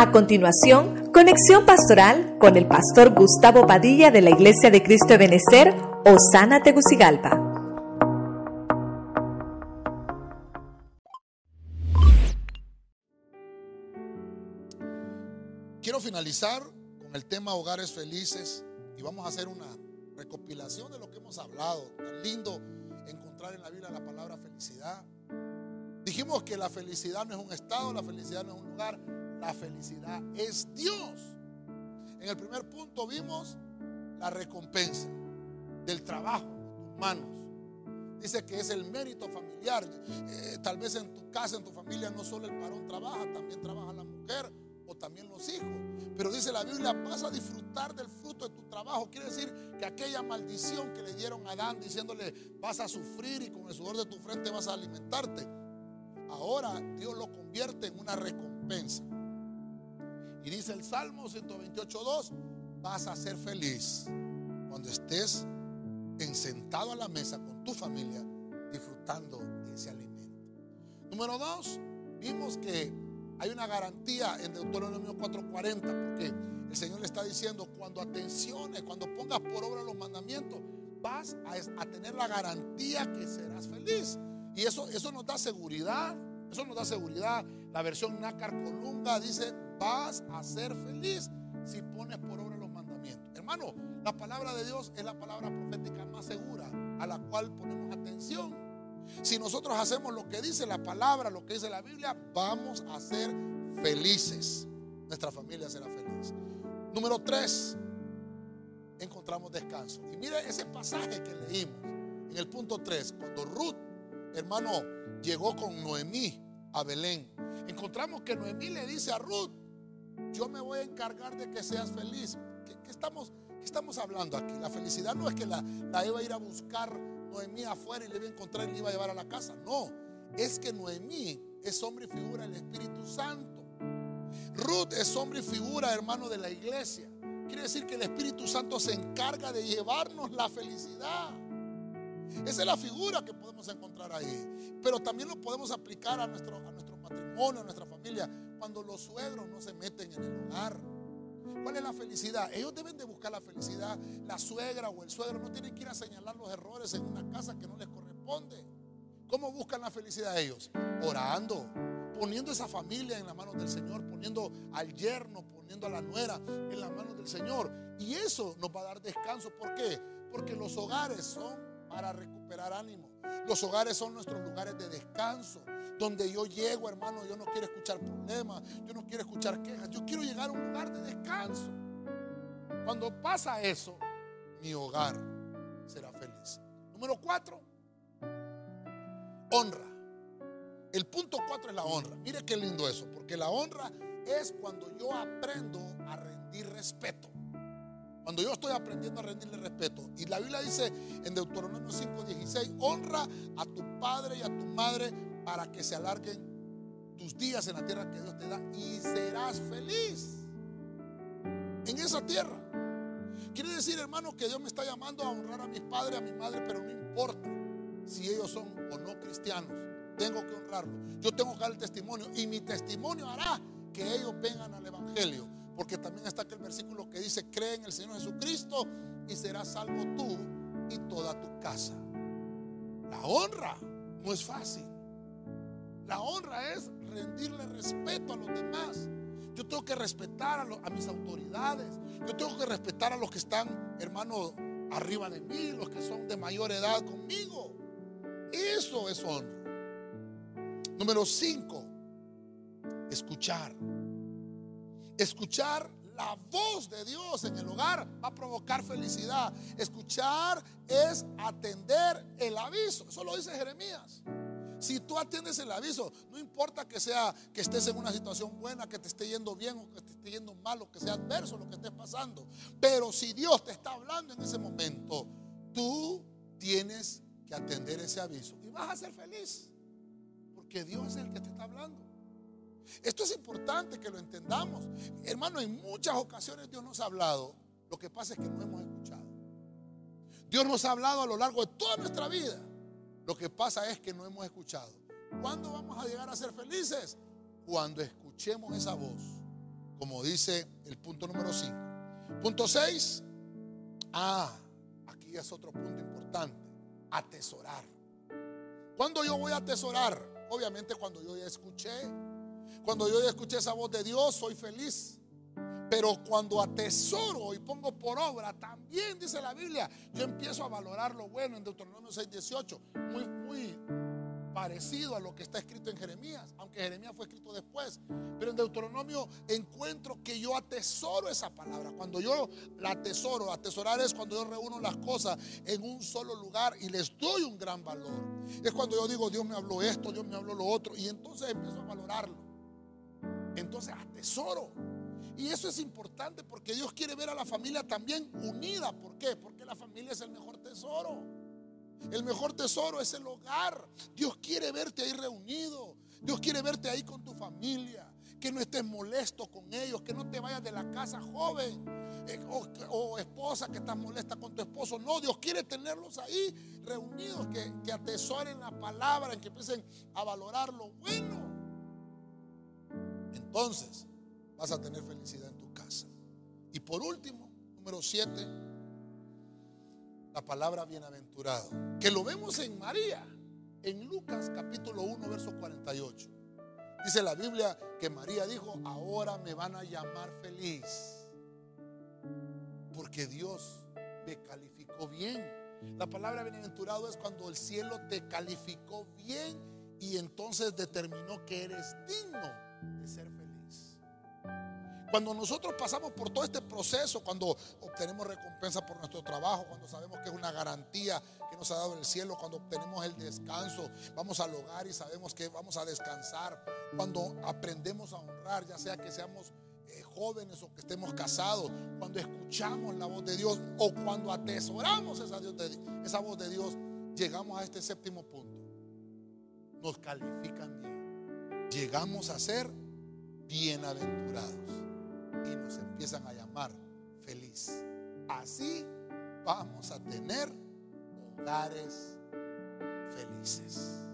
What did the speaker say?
A continuación, conexión pastoral con el pastor Gustavo Padilla de la Iglesia de Cristo de Benecer, Osana Tegucigalpa. Quiero finalizar con el tema hogares felices y vamos a hacer una recopilación de lo que hemos hablado. Tan lindo encontrar en la Biblia la palabra felicidad. Dijimos que la felicidad no es un estado, la felicidad no es un lugar, la felicidad es Dios. En el primer punto vimos la recompensa del trabajo de tus manos. Dice que es el mérito familiar. Eh, tal vez en tu casa, en tu familia, no solo el varón trabaja, también trabaja la mujer o también los hijos. Pero dice la Biblia, vas a disfrutar del fruto de tu trabajo. Quiere decir que aquella maldición que le dieron a Adán diciéndole, vas a sufrir y con el sudor de tu frente vas a alimentarte. Ahora Dios lo convierte en una recompensa. Y dice el Salmo 128.2, vas a ser feliz cuando estés en sentado a la mesa con tu familia disfrutando de ese alimento. Número dos, vimos que hay una garantía en Deuteronomio 4:40 porque el Señor le está diciendo, cuando atenciones, cuando pongas por obra los mandamientos, vas a, tener la garantía que serás feliz. Y eso, eso nos da seguridad, eso nos da seguridad. La versión Nácar Colunga dice, vas a ser feliz si pones por obra los mandamientos. Hermano, la palabra de Dios es la palabra profética más segura a la cual ponemos atención. Si nosotros hacemos lo que dice la palabra, lo que dice la Biblia, vamos a ser felices. Nuestra familia será feliz. Número tres, encontramos descanso. Y mire ese pasaje que leímos en el punto 3, cuando Ruth, hermano, llegó con Noemí a Belén. Encontramos que Noemí le dice a Ruth, yo me voy a encargar de que seas feliz. ¿Qué, estamos, estamos hablando aquí? La felicidad no es que la, la iba a ir a buscar Noemí afuera y le iba a encontrar y le iba a llevar a la casa. No, es que Noemí es hombre y figura del Espíritu Santo. Ruth es hombre y figura, hermano, de la iglesia. Quiere decir que el Espíritu Santo se encarga de llevarnos la felicidad. Esa es la figura que podemos encontrar ahí. Pero también lo podemos aplicar a nuestro, a nuestro matrimonio, a nuestra familia cuando los suegros no se meten en el hogar. ¿Cuál es la felicidad? Ellos deben de buscar la felicidad. La suegra o el suegro no tienen que ir a señalar los errores en una casa que no les corresponde. ¿Cómo buscan la felicidad ellos? Orando, poniendo esa familia en las manos del Señor, poniendo al yerno, poniendo a la nuera en las manos del Señor. Y eso nos va a dar descanso. ¿Por qué? Porque los hogares son para recuperar ánimo. Los hogares son nuestros lugares de descanso donde yo llego, hermano, yo no quiero escuchar problemas, yo no quiero escuchar quejas, yo quiero llegar a un lugar de descanso. Cuando pasa eso, mi hogar será feliz. Número cuatro, honra. El punto cuatro es la honra. Mire qué lindo eso, porque la honra es cuando yo aprendo a rendir respeto. Cuando yo estoy aprendiendo a rendirle respeto. Y la Biblia dice en Deuteronomio 5:16, honra a tu padre y a tu madre para que se alarguen tus días en la tierra que Dios te da y serás feliz en esa tierra. Quiere decir, hermano, que Dios me está llamando a honrar a mis padres, a mi madre, pero no importa si ellos son o no cristianos. Tengo que honrarlos. Yo tengo que dar el testimonio y mi testimonio hará que ellos vengan al Evangelio. Porque también está aquel versículo que dice, cree en el Señor Jesucristo y serás salvo tú y toda tu casa. La honra no es fácil. La honra es rendirle respeto a los demás. Yo tengo que respetar a, mis autoridades. Yo tengo que respetar a los que están, hermano, arriba de mí, los que son de mayor edad conmigo. Eso es honra. Número cinco, escuchar. Escuchar la voz de Dios en el hogar va a provocar felicidad. Escuchar es atender el aviso. Eso lo dice Jeremías. Si tú atiendes el aviso, no importa que sea que estés en una situación buena, que te esté yendo bien o que te esté yendo mal o que sea adverso lo que estés pasando. Pero si Dios te está hablando en ese momento, tú tienes que atender ese aviso y vas a ser feliz. Porque Dios es el que te está hablando. Esto es importante que lo entendamos. Hermano, en muchas ocasiones Dios nos ha hablado. Lo que pasa es que no hemos escuchado. Dios nos ha hablado a lo largo de toda nuestra vida. Lo que pasa es que no hemos escuchado. ¿Cuándo vamos a llegar a ser felices? Cuando escuchemos esa voz. como dice el punto número 5. Punto 6. Ah, aquí es otro punto importante. Atesorar. ¿Cuándo yo voy a atesorar? Obviamente cuando yo ya escuché. Cuando yo escuché esa voz de Dios, soy feliz. Pero cuando atesoro y pongo por obra, también dice la Biblia, yo empiezo a valorar lo bueno en Deuteronomio 6:18. Muy, muy parecido a lo que está escrito en Jeremías, aunque Jeremías fue escrito después. Pero en Deuteronomio encuentro que yo atesoro esa palabra. Cuando yo la atesoro, atesorar es cuando yo reúno las cosas en un solo lugar y les doy un gran valor. Es cuando yo digo, Dios me habló esto, Dios me habló lo otro, y entonces empiezo a valorarlo. Entonces atesoro. Y eso es importante porque Dios quiere ver a la familia también unida. ¿Por qué? Porque la familia es el mejor tesoro. El mejor tesoro es el hogar. Dios quiere verte ahí reunido. Dios quiere verte ahí con tu familia. Que no estés molesto con ellos. Que no te vayas de la casa joven. Eh, o, esposa que estás molesta con tu esposo. No, Dios quiere tenerlos ahí reunidos. Que, que atesoren la palabra. Que empiecen a valorar lo bueno. Entonces vas a tener felicidad en tu casa. Y por último, número siete la palabra bienaventurado, que lo vemos en María, en Lucas capítulo 1, verso 48. Dice la Biblia que María dijo, ahora me van a llamar feliz, porque Dios me calificó bien. La palabra bienaventurado es cuando el cielo te calificó bien y entonces determinó que eres digno de ser feliz. Cuando nosotros pasamos por todo este proceso, cuando obtenemos recompensa por nuestro trabajo, cuando sabemos que es una garantía que nos ha dado el cielo, cuando obtenemos el descanso, vamos al hogar y sabemos que vamos a descansar, cuando aprendemos a honrar, ya sea que seamos eh, jóvenes o que estemos casados, cuando escuchamos la voz de Dios o cuando atesoramos esa, esa voz de Dios, llegamos a este séptimo punto. Nos califican bien. Llegamos a ser bienaventurados y nos empiezan a llamar feliz. Así vamos a tener hogares felices.